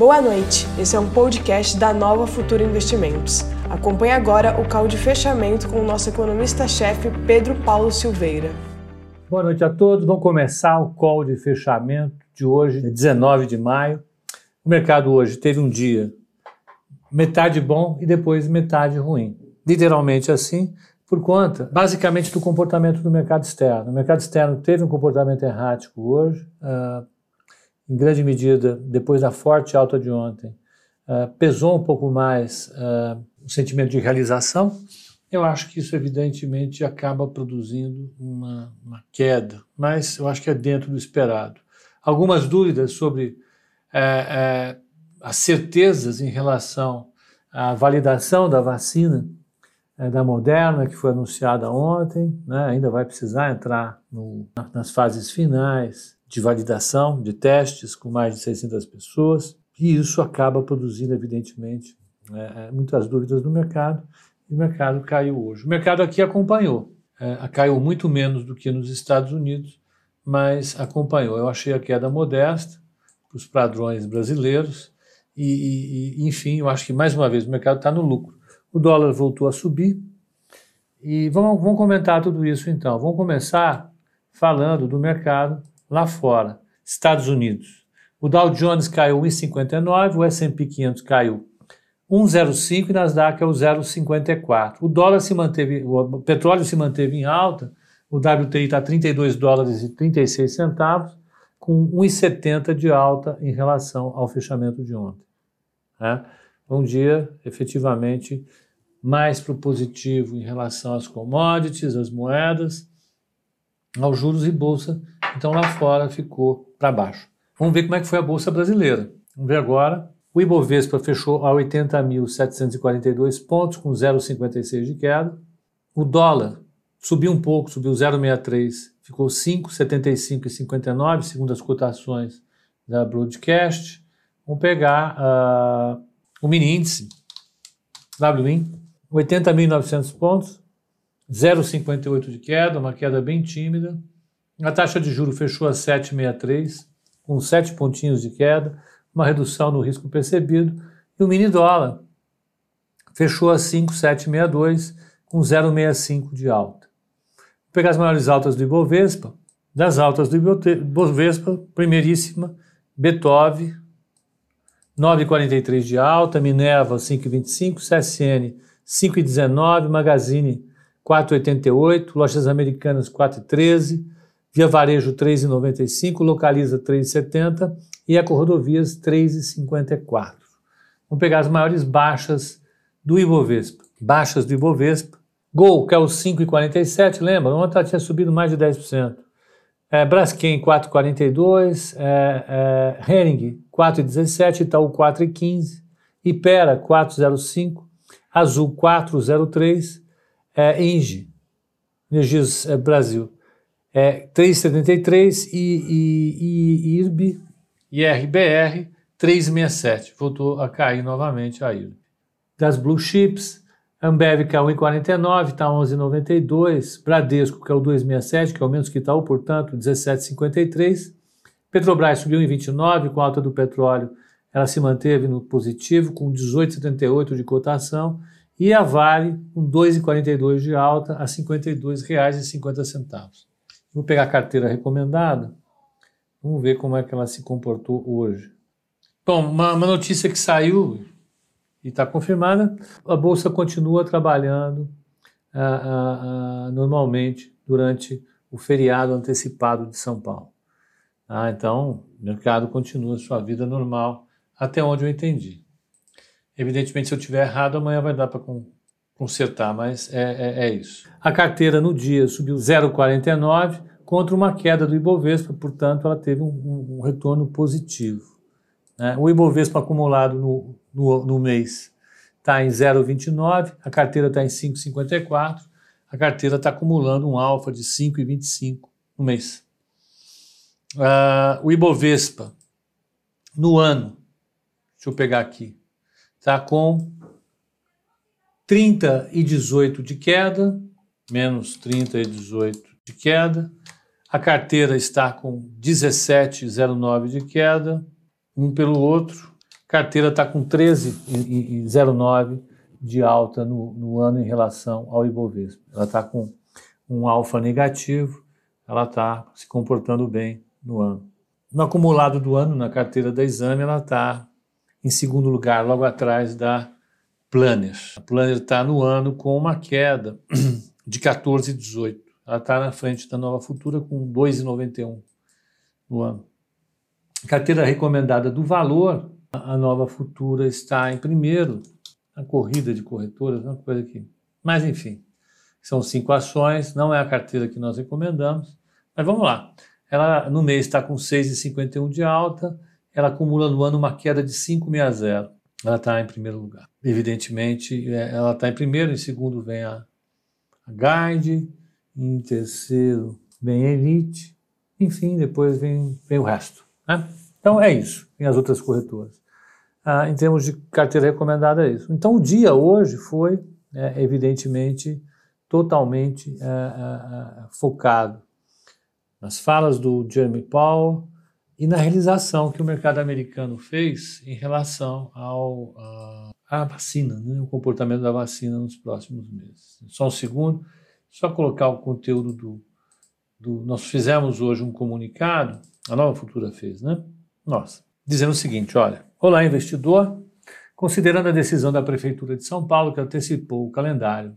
Boa noite, esse é um podcast da Nova Futura Investimentos. Acompanhe agora o call de fechamento com o nosso economista-chefe Pedro Paulo Silveira. Boa noite a todos, vamos começar o call de fechamento de hoje, 19 de maio. O mercado hoje teve um dia metade bom e depois metade ruim. Literalmente assim, por conta, basicamente, do comportamento do mercado externo. O mercado externo teve um comportamento errático hoje, uh, em grande medida, depois da forte alta de ontem, uh, pesou um pouco mais uh, o sentimento de realização. Eu acho que isso, evidentemente, acaba produzindo uma, uma, queda, mas eu acho que é dentro do esperado. Algumas dúvidas sobre é, é, as certezas em relação à validação da vacina é, da Moderna, que foi anunciada ontem, né, ainda vai precisar entrar no, nas fases finais de validação, de testes com mais de 600 pessoas, e isso acaba produzindo, evidentemente, é, é, muitas dúvidas no mercado, e o mercado caiu hoje. O mercado aqui acompanhou, é, caiu muito menos do que nos Estados Unidos, mas acompanhou. Eu achei a queda modesta para os padrões brasileiros, e, e, enfim, eu acho que mais uma vez o mercado está no lucro. O dólar voltou a subir. E vamos, vamos comentar tudo isso então. Vamos começar falando do mercado lá fora, Estados Unidos. O Dow Jones caiu 1,59, o S&P 500 caiu 1,05 e Nasdaq é o 0,54. O dólar se manteve, o petróleo se manteve em alta, o WTI está 32 dólares e 36 centavos, com 1,70 de alta em relação ao fechamento de ontem. Né? um dia efetivamente mais para o positivo em relação às commodities, às moedas, aos juros e bolsa. Então lá fora ficou para baixo. Vamos ver como é que foi a bolsa brasileira. Vamos ver agora. O Ibovespa fechou a 80.742 pontos, com 0,56 de queda. O dólar subiu um pouco, subiu 0,63, ficou 5,75,59, segundo as cotações da Broadcast. Vamos pegar uh, o mini índice, WIN, 80.900 pontos, 0,58 de queda, uma queda bem tímida. A taxa de juro fechou a 7,63, com 7 pontinhos de queda, uma redução no risco percebido. E o mini dólar fechou a 5,762, com 0,65 de alta. Vou pegar as maiores altas do Ibovespa. Das altas do Ibovespa, primeiríssima, Beethoven, 9,43 de alta, Minerva 5,25, CSN 5,19, Magazine 4,88, Lojas Americanas 4,13, Via Varejo 3,95, Localiza 3,70 e Ecorodovias 3,54. Vamos pegar as maiores baixas do Ibovespa. Baixas do Ibovespa. Gol, que é o 5,47, lembra? Ontem tinha subido mais de 10%. É, Braskem 4,42, é, é, Hering 4,17, Itaú 4,15, Ipera 4,05, Azul 4,03, é, Engie, Energias é, Brasil é, 3,73 e, e, e IRB e RBR 3,67. Voltou a cair novamente a IRB. Das Blue Chips, Ambev caiu em 49, está 11,92. Bradesco, que é o 2,67, que é o menos que Itaú, portanto, 17,53. Petrobras subiu em 29, com a alta do petróleo, ela se manteve no positivo, com 18,78 de cotação. E a Vale, com 2,42 de alta, a R$ 52,50. Vou pegar a carteira recomendada. Vamos ver como é que ela se comportou hoje. Bom, uma, uma notícia que saiu e está confirmada, a Bolsa continua trabalhando ah, ah, ah, normalmente durante o feriado antecipado de São Paulo. Então, o mercado continua sua vida normal, até onde eu entendi. Evidentemente, se eu tiver errado, amanhã vai dar para consertar, mas é, é, é, isso. A carteira no dia subiu 0,49 contra uma queda do Ibovespa, portanto, ela teve um, um retorno positivo. Né? O Ibovespa acumulado no, no, no mês está em 0,29, a carteira está em 5,54, a carteira está acumulando um alfa de 5,25 no mês. Uh, o Ibovespa, no ano, deixa eu pegar aqui, está com 30 e 18 de queda, menos 30 e 18 de queda. A carteira está com 17,09 de queda, um pelo outro. carteira está com 13,09 de alta no, no, ano em relação ao Ibovespa. Ela está com um alfa negativo, ela está se comportando bem no ano. No acumulado do ano, na carteira da Exame, ela está em segundo lugar, logo atrás da Planner. A Planner está no ano com uma queda de 14,18. Ela está na frente da Nova Futura com 2,91 no ano. Carteira recomendada do valor, a Nova Futura está em primeiro, na corrida de corretoras, uma coisa que. Mas enfim, são cinco ações, não é a carteira que nós recomendamos, mas vamos lá. Ela no mês está com 6,51 de alta, ela acumula no ano uma queda de 5,60 ela está em primeiro lugar. Evidentemente, é, ela está em primeiro, em segundo vem a, a Guide, em terceiro vem a Elite, enfim, depois vem, vem o resto. Né? Então é isso, tem as outras corretoras. Ah, em termos de carteira recomendada, é isso. Então o dia hoje foi, é, evidentemente, totalmente é, é, é focado nas falas do Jeremy Powell, e na realização que o mercado americano fez em relação ao, à vacina, né, o comportamento da vacina nos próximos meses. Só um segundo, só colocar o conteúdo do, do. Nós fizemos hoje um comunicado, a Nova Futura fez, né? Nossa, dizendo o seguinte: olha, olá, investidor. Considerando a decisão da Prefeitura de São Paulo, que antecipou o calendário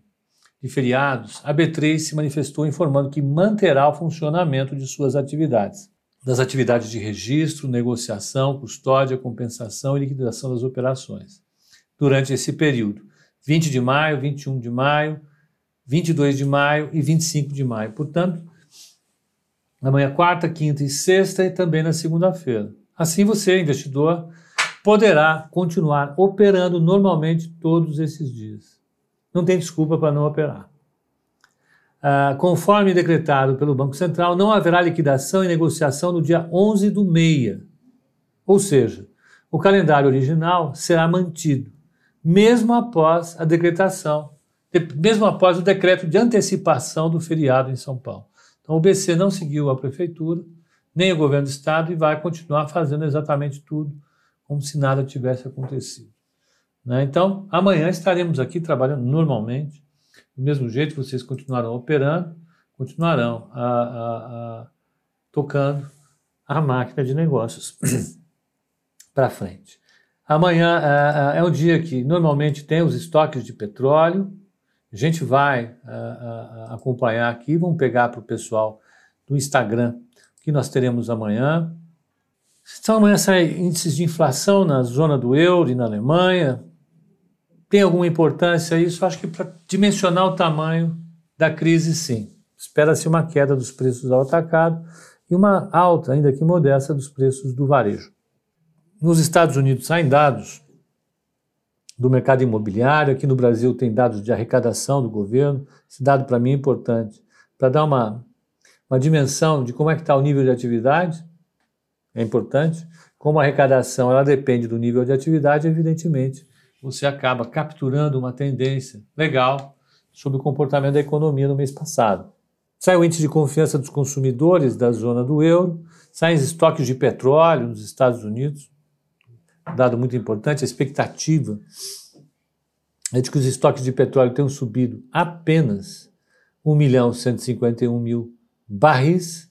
de feriados, a B3 se manifestou informando que manterá o funcionamento de suas atividades das atividades de registro, negociação, custódia, compensação e liquidação das operações. Durante esse período, 20 de maio, 21 de maio, 22 de maio e 25 de maio. Portanto, amanhã, quarta, quinta e sexta e também na segunda-feira. Assim, você, investidor, poderá continuar operando normalmente todos esses dias. Não tem desculpa para não operar. Uh, conforme decretado pelo Banco Central, não haverá liquidação e negociação no dia 11 do meia. Ou seja, o calendário original será mantido, mesmo após a decretação, mesmo após o decreto de antecipação do feriado em São Paulo. Então, o BC não seguiu a prefeitura, nem o governo do estado e vai continuar fazendo exatamente tudo como se nada tivesse acontecido. Né? Então, amanhã estaremos aqui trabalhando normalmente do mesmo jeito, vocês continuarão operando, continuarão a, a, a, tocando a máquina de negócios para frente. Amanhã é, é um dia que normalmente tem os estoques de petróleo. A gente vai acompanhar aqui, vamos pegar para o pessoal do Instagram que nós teremos amanhã. Então, amanhã saem índices de inflação na zona do euro e na Alemanha, tem alguma importância isso? Acho que para dimensionar o tamanho da crise, sim. Espera-se uma queda dos preços ao atacado e uma alta, ainda que modesta, dos preços do varejo. Nos Estados Unidos saem dados do mercado imobiliário, aqui no Brasil tem dados de arrecadação do governo. Esse dado para mim é importante para dar uma, uma dimensão de como é que está o nível de atividade. É importante. Como a arrecadação ela depende do nível de atividade, evidentemente, você acaba capturando uma tendência legal sobre o comportamento da economia no mês passado. Sai o índice de confiança dos consumidores da zona do euro, saem os estoques de petróleo nos Estados Unidos, dado muito importante, a expectativa é de que os estoques de petróleo tenham subido apenas 1 milhão 151 mil barris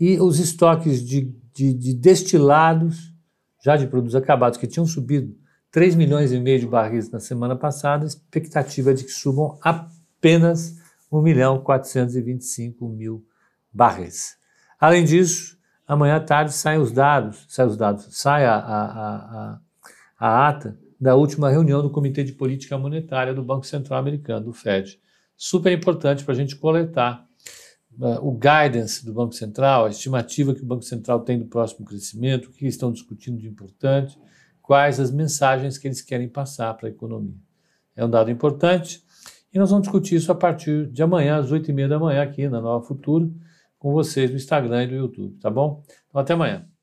e os estoques de, de, de destilados, já de produtos acabados, que tinham subido 3 milhões e meio de barris na semana passada, expectativa de que subam apenas 1 milhão 425 mil barris. Além disso, amanhã à tarde saem os dados, saem os dados, sai a, a, a, a ata da última reunião do Comitê de Política Monetária do Banco Central Americano, do FED. Super importante para a gente coletar uh, o guidance do Banco Central, a estimativa que o Banco Central tem do próximo crescimento, o que estão discutindo de importante, quais as mensagens que eles querem passar para a economia. É um dado importante e nós vamos discutir isso a partir de amanhã, às oito e meia da manhã, aqui na Nova Futura, com vocês no Instagram e no YouTube, tá bom? Então, até amanhã.